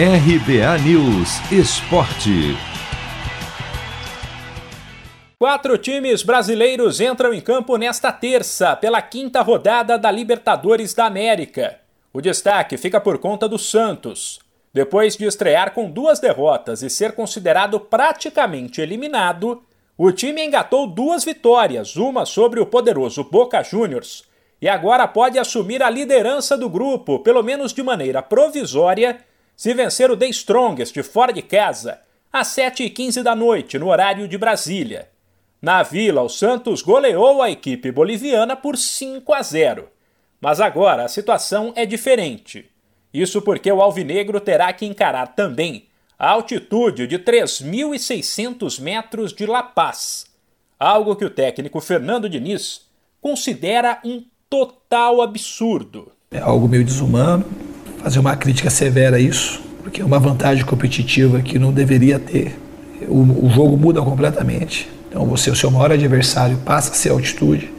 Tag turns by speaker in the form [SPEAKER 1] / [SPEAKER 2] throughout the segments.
[SPEAKER 1] RBA News Esporte.
[SPEAKER 2] Quatro times brasileiros entram em campo nesta terça pela quinta rodada da Libertadores da América. O destaque fica por conta do Santos. Depois de estrear com duas derrotas e ser considerado praticamente eliminado, o time engatou duas vitórias, uma sobre o poderoso Boca Juniors, e agora pode assumir a liderança do grupo, pelo menos de maneira provisória, se vencer o The Strongest fora de casa, às 7h15 da noite, no horário de Brasília. Na Vila, o Santos goleou a equipe boliviana por 5 a 0. Mas agora a situação é diferente. Isso porque o Alvinegro terá que encarar também a altitude de 3.600 metros de La Paz, algo que o técnico Fernando Diniz considera um total absurdo.
[SPEAKER 3] É algo meio desumano, fazer uma crítica severa a isso, porque é uma vantagem competitiva que não deveria ter. O, o jogo muda completamente. Então você, o seu maior adversário passa a ser altitude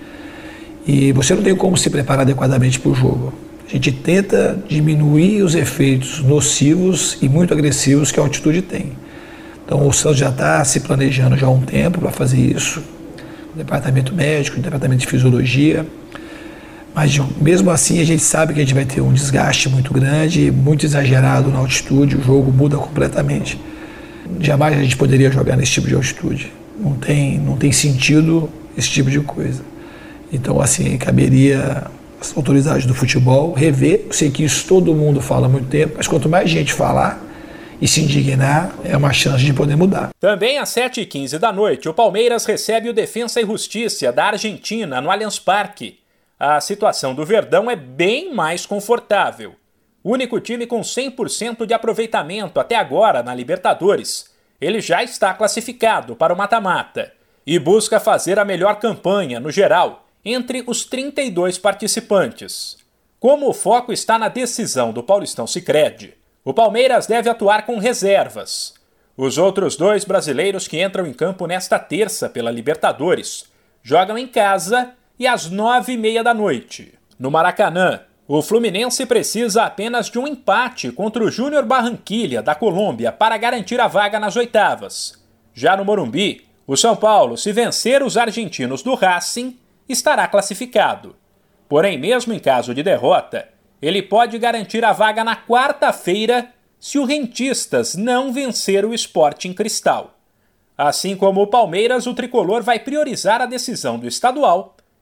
[SPEAKER 3] e você não tem como se preparar adequadamente para o jogo. A gente tenta diminuir os efeitos nocivos e muito agressivos que a altitude tem. Então o Santos já está se planejando já há um tempo para fazer isso. O departamento médico, o departamento de fisiologia, mas mesmo assim a gente sabe que a gente vai ter um desgaste muito grande, muito exagerado na altitude, o jogo muda completamente. Jamais a gente poderia jogar nesse tipo de altitude. Não tem, não tem sentido esse tipo de coisa. Então, assim, caberia as autoridades do futebol rever. Eu sei que isso todo mundo fala há muito tempo, mas quanto mais gente falar e se indignar, é uma chance de poder mudar.
[SPEAKER 2] Também às 7h15 da noite, o Palmeiras recebe o Defensa e Justiça da Argentina no Allianz Parque a situação do Verdão é bem mais confortável. Único time com 100% de aproveitamento até agora na Libertadores. Ele já está classificado para o mata-mata e busca fazer a melhor campanha, no geral, entre os 32 participantes. Como o foco está na decisão do Paulistão Sicredi, o Palmeiras deve atuar com reservas. Os outros dois brasileiros que entram em campo nesta terça pela Libertadores jogam em casa e às nove e meia da noite. No Maracanã, o Fluminense precisa apenas de um empate contra o Júnior Barranquilha, da Colômbia, para garantir a vaga nas oitavas. Já no Morumbi, o São Paulo, se vencer os argentinos do Racing, estará classificado. Porém, mesmo em caso de derrota, ele pode garantir a vaga na quarta-feira se o Rentistas não vencer o Sporting Cristal. Assim como o Palmeiras, o tricolor vai priorizar a decisão do estadual